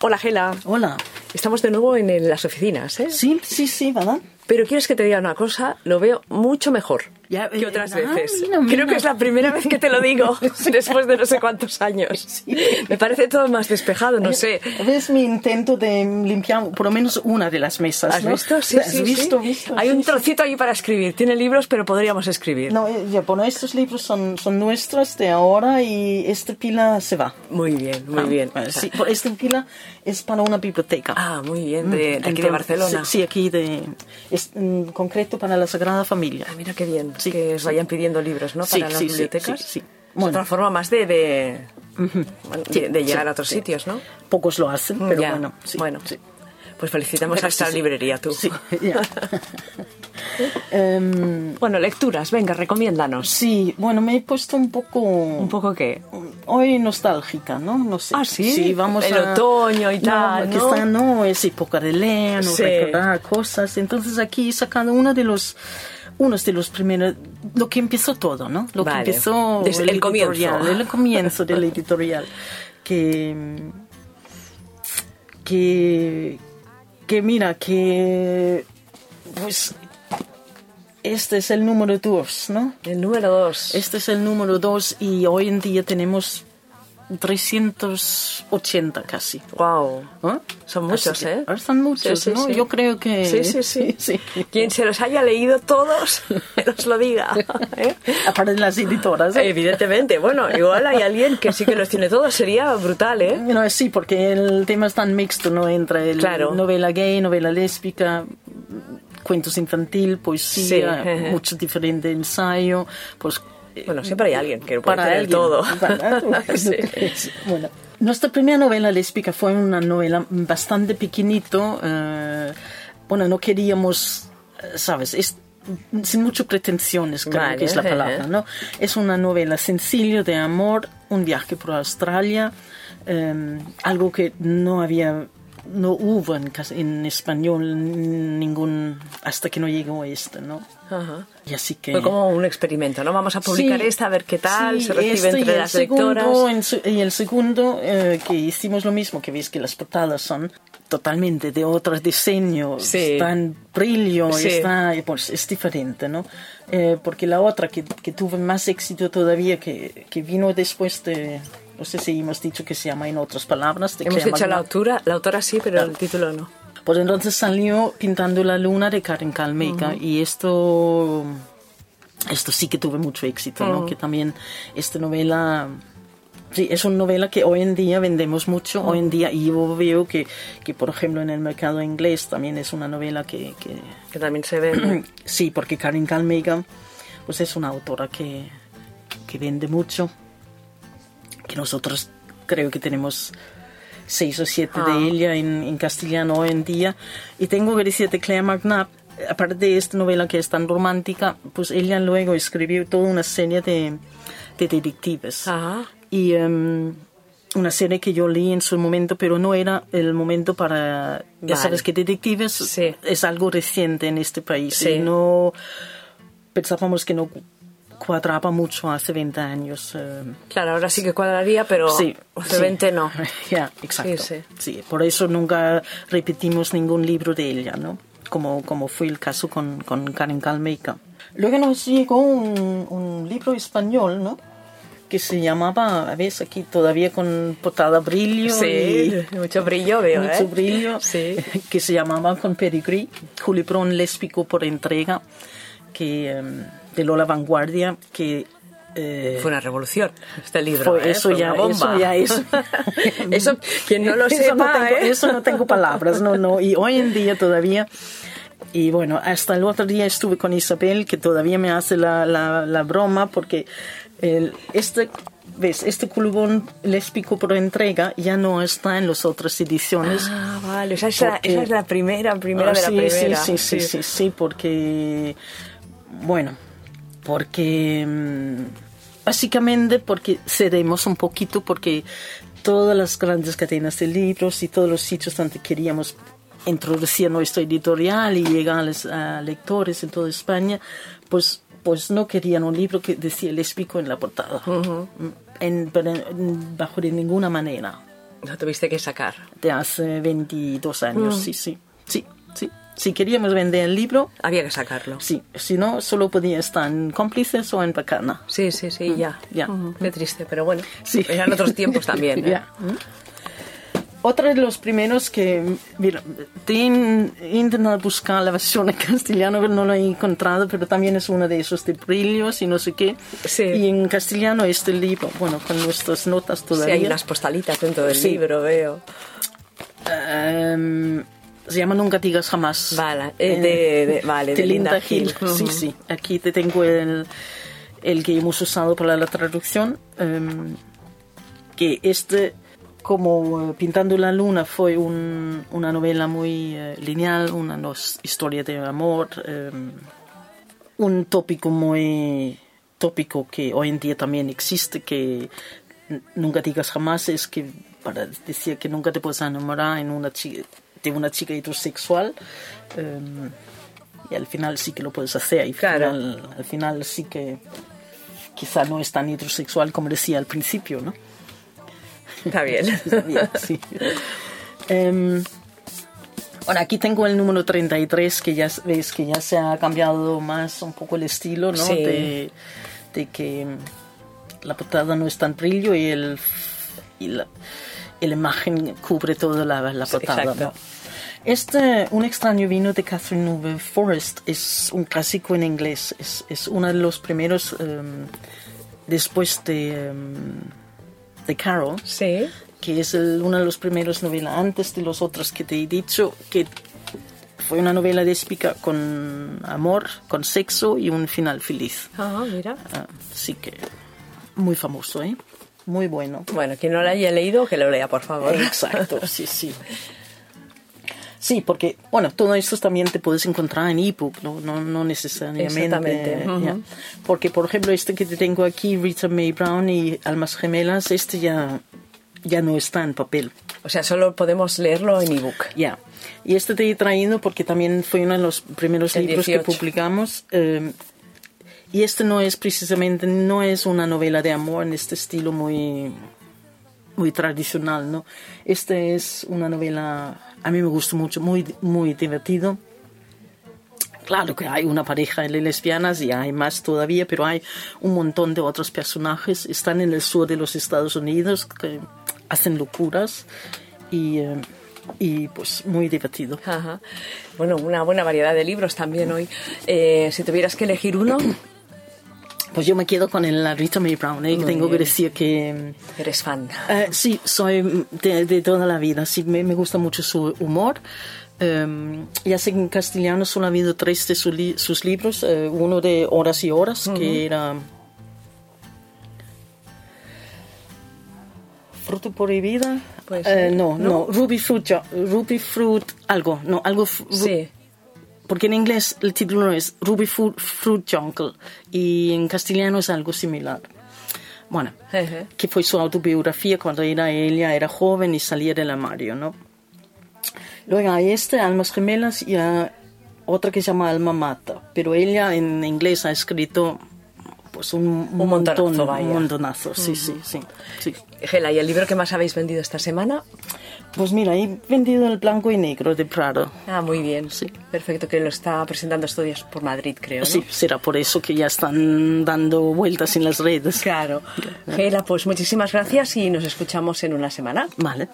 Hola, Gela. Hola. Estamos de nuevo en las oficinas, ¿eh? Sí, sí, sí, ¿verdad? Pero quieres que te diga una cosa, lo veo mucho mejor Ya, que eh, otras ah, veces. mira, Creo que es la primera vez que te lo digo después de no sé cuántos años. Me parece todo más despejado, no sé. ¿Ves mi intento de limpiar por lo menos una de las mesas? ¿Has ¿no? visto? Sí, ¿Has sí, visto, sí. visto? Hay Sí, un sí. trocito ahí para escribir. Tiene libros, pero podríamos escribir. No, eh, ya, bueno, estos libros son, son nuestros de ahora y esta pila se va. Muy bien, muy Ah, bien. eh, Sí, por esta pila es para una biblioteca. Ah, muy bien, de, de aquí de Entonces, Barcelona. Sí, sí, aquí de, es en concreto para la Sagrada Familia. Ah, mira qué bien, Sí, que os vayan pidiendo libros, ¿no? Sí, Para las sí, bibliotecas. sí. Es otra forma más de, de, llegar a otros sitios, ¿no? Pocos lo hacen, pero Ya, bueno, bueno. Pues felicitamos a esta librería, tú. Sí, ya. Em, Bueno, lecturas, venga, recomiéndanos. sí, bueno, me he puesto un poco... Un poco qué. Hoy nostálgica, ¿no? No sé. Ah, ¿sí? Sí, vamos El a... otoño y tal, ¿no? está, no, es época de leer, no Sí. recordar cosas. Entonces aquí he sacado uno de los... Unos de los primeros, lo que empezó todo, ¿no? Lo Vale. que empezó Desde el comienzo. editorial, el comienzo del editorial. Que, que, que mira, que pues este es el número dos, ¿no? El número dos. Este es el número dos y hoy en día tenemos 380 casi. Wow. ¿Ah? Son muchos, que- ¿eh? Son muchos, Sí, sí, ¿no? sí. Yo creo que... Sí, sí, sí. sí. Quien se los haya leído todos, que nos lo diga. ¿eh? Aparte de las editoras. ¿eh? Evidentemente, bueno, igual hay alguien que sí que los tiene todos, sería brutal, ¿eh? No, sí, porque el tema es tan mixto, ¿no? Entre el Claro. novela gay, novela lésbica, cuentos infantil, poesía, Sí. mucho diferente ensayo, pues... eh, Bueno, siempre hay alguien que lo puede para tener todo. Sí. Bueno. Nuestra primera novela lésbica fue una novela bastante pequeñito. eh, bueno, no queríamos, eh, ¿sabes? Es, sin muchas pretensiones, creo Vale, que es la palabra, ¿no? Es una novela sencilla de amor, un viaje por Australia, eh, algo que no había, no hubo en, en español ningún, hasta que no llegó este, ¿no? Ajá. Y así que... Fue como un experimento, ¿no? Vamos a publicar Sí, esta, a ver qué tal, sí, se recibe este y entre el las segundo, lectoras. en y el segundo, eh, que hicimos lo mismo, que veis que las portadas son totalmente de otro diseño, Sí. está en brillo, está, pues es diferente, ¿no? Eh, porque la otra que, que tuvo más éxito todavía, que, que vino después de, no sé si hemos dicho que se llama en otras palabras. de Hemos dicho la autora, la autora sí, pero el título no. pues entonces salió Pintando la Luna de Karen Kalmeika y esto, esto sí que tuvo mucho éxito, ¿no? Que también esta novela, sí, es una novela que hoy en día vendemos mucho, hoy en día, y yo veo que, que, por ejemplo, en el mercado inglés también es una novela que, que Que también se ve. sí, porque Karen Kalmeika, pues es una autora que, que vende mucho, que nosotros creo que tenemos seis o siete Ah. de ella en, en castellano hoy en día. Y tengo que decir de Claire McNabb, aparte de esta novela que es tan romántica, pues ella luego escribió toda una serie de, de detectives. Ajá. Y em, una serie que yo leí en su momento, pero no era el momento para... Ya Vale. sabes que detectives Sí. es algo reciente en este país. Sí. Y no pensábamos que no cuadraba mucho hace 20 años. eh, Claro, ahora sí que cuadraría, pero sí, hace sí. 20 no. Ya, exacto. Sí, Sí, por eso nunca repetimos ningún libro de ella, ¿no? Como, como fue el caso con, con Karen Kalmeika. Luego nos llegó un, un libro español, ¿no? Que se llamaba, a veces aquí todavía con portada brillo Sí, y mucho brillo veo, mucho ¿eh? brillo, Sí. que se llamaba con Pedigrí, Juliprón lésbico por entrega, que, em, de Lola Vanguardia, que... eh, Fue una revolución este libro. fue- ¿eh? eso, Fue ya, una bomba. eso ya es. Eso, quien no lo Eso sepa, no tengo, ¿eh? eso no tengo palabras, no, no. Y hoy en día todavía. Y bueno, hasta el otro día estuve con Isabel, que todavía me hace la, la, la broma, porque el, este, ¿ves? este culubón lésbico por entrega ya no está en las otras ediciones. Ah, vale, esa es, la, Porque- esa es la primera, primera Ah, de la sí, primera. Sí, sí, sí, sí, sí, porque, bueno, porque mm, básicamente porque cedemos un poquito, porque todas las grandes cadenas de libros y todos los sitios donde queríamos introducir nuestro editorial y llegar a, los- a lectores en toda España, pues pues no querían un libro que decía lésbico en la portada, Mm, en- pero en- bajo de ninguna manera. Lo tuviste que sacar. de hace 22 años, sí, sí, sí, sí. Si queríamos vender el libro, Había que sacarlo. sí, si no, solo podía estar en cómplices o en bacana. Sí, sí, sí, ya. ya. Ujú, Qué triste, pero bueno. Sí. Eran otros tiempos también. ¿eh? Ya. Otro de los primeros que, mira, he intentado buscar la versión en castellano, pero no lo he encontrado, pero también es uno de esos de brillos y no sé qué. Sí. Y en castellano este libro, bueno, con nuestras notas Sí, todavía. hay unas postalitas dentro del Sí. libro, veo. Em, se llama Nunca digas jamás. Vale, eh, de- de- vale, de Linda Hill. Sí, Ujú. sí. Aquí te tengo el, el que hemos usado para la traducción. em, que este, como eh, Pintando la Luna, fue un- una novela muy eh, lineal, una nos- historia de amor, em, un tópico muy tópico que hoy en día también existe, que nunca digas jamás, es que para decir que nunca te puedes enamorar en una chica, de una chica heterosexual. em, y al final sí que lo puedes hacer. Y Claro. final- al final sí que quizá no es tan heterosexual como decía al principio, ¿no? Está bien. Bien, sí. Em, bueno, aquí tengo el número 33, que ya ves que ya se ha cambiado más un poco el estilo, ¿no? Sí. De, de que la portada no es tan brillo y el y la, y la imagen cubre toda la, la portada. ¿no? Este, Un extraño vino de Catherine Newby Forrest, es un clásico en inglés, es, es uno de los primeros em, después de, em, de Carol Sí. que es el- una de las primeras novelas antes de los otros que te he dicho, que fue una novela lésbica con amor, con sexo y un final feliz. Ah, mira. Así que muy famoso, ¿eh? Muy bueno. Bueno, quien no lo haya leído, que lo lea, por favor. Exacto, sí, sí. Sí, porque, bueno, todo esto también te puedes encontrar en ebook, no, no, no necesariamente. Exactamente, ya. Porque, por ejemplo, este que te tengo aquí, Rita Mae Brown y Almas Gemelas, este ya, ya no está en papel. O sea, solo podemos leerlo en ebook. Ya. Y este te he traído porque también fue uno de los primeros El libros 18. que publicamos. eh, y este no es precisamente, no es una novela de amor en este estilo muy, muy tradicional, ¿no? Este es una novela, a mí me gusta mucho, muy, muy divertido. Claro que hay una pareja de lesbianas y hay más todavía, pero hay un montón de otros personajes. Están en el sur de los Estados Unidos que hacen locuras y, eh, y pues muy divertido. Ajá. Bueno, una buena variedad de libros también hoy. Eh, si tuvieras que elegir uno, Pues yo me quedo con el, Rita Mae Brown, ¿eh? Tengo que decir que... eres fan. eh, sí, soy de, de toda la vida, sí, me, me gusta mucho su humor. Eh, ya sé que en castellano solo ha habido tres de su li- sus libros, eh, uno de Horas y Horas, que era... Fruto prohibida. Puede Eh, no, ¿no? no, Ruby Fruit, Ruby Fruit, algo, no, algo. Sí. Porque en inglés el título es Ruby Fruit, Fruit Jungle y en castellano es algo similar. Bueno, que fue su autobiografía cuando era ella era joven y salía del armario, ¿no? Luego hay este, Almas Gemelas, y otra que se llama Alma Mata, pero ella en inglés ha escrito pues un, Un montón, vaya. un montonazo, sí, sí, sí, sí. Gela, ¿y el libro que más habéis vendido esta semana? Pues mira, he vendido el blanco y negro de Prado. Ah, muy bien. Sí. Perfecto, que lo está presentando estos días por Madrid, creo. ¿no? Sí, será por eso que ya están dando vueltas en las redes. Claro. Gela, pues muchísimas gracias y nos escuchamos en una semana. Vale.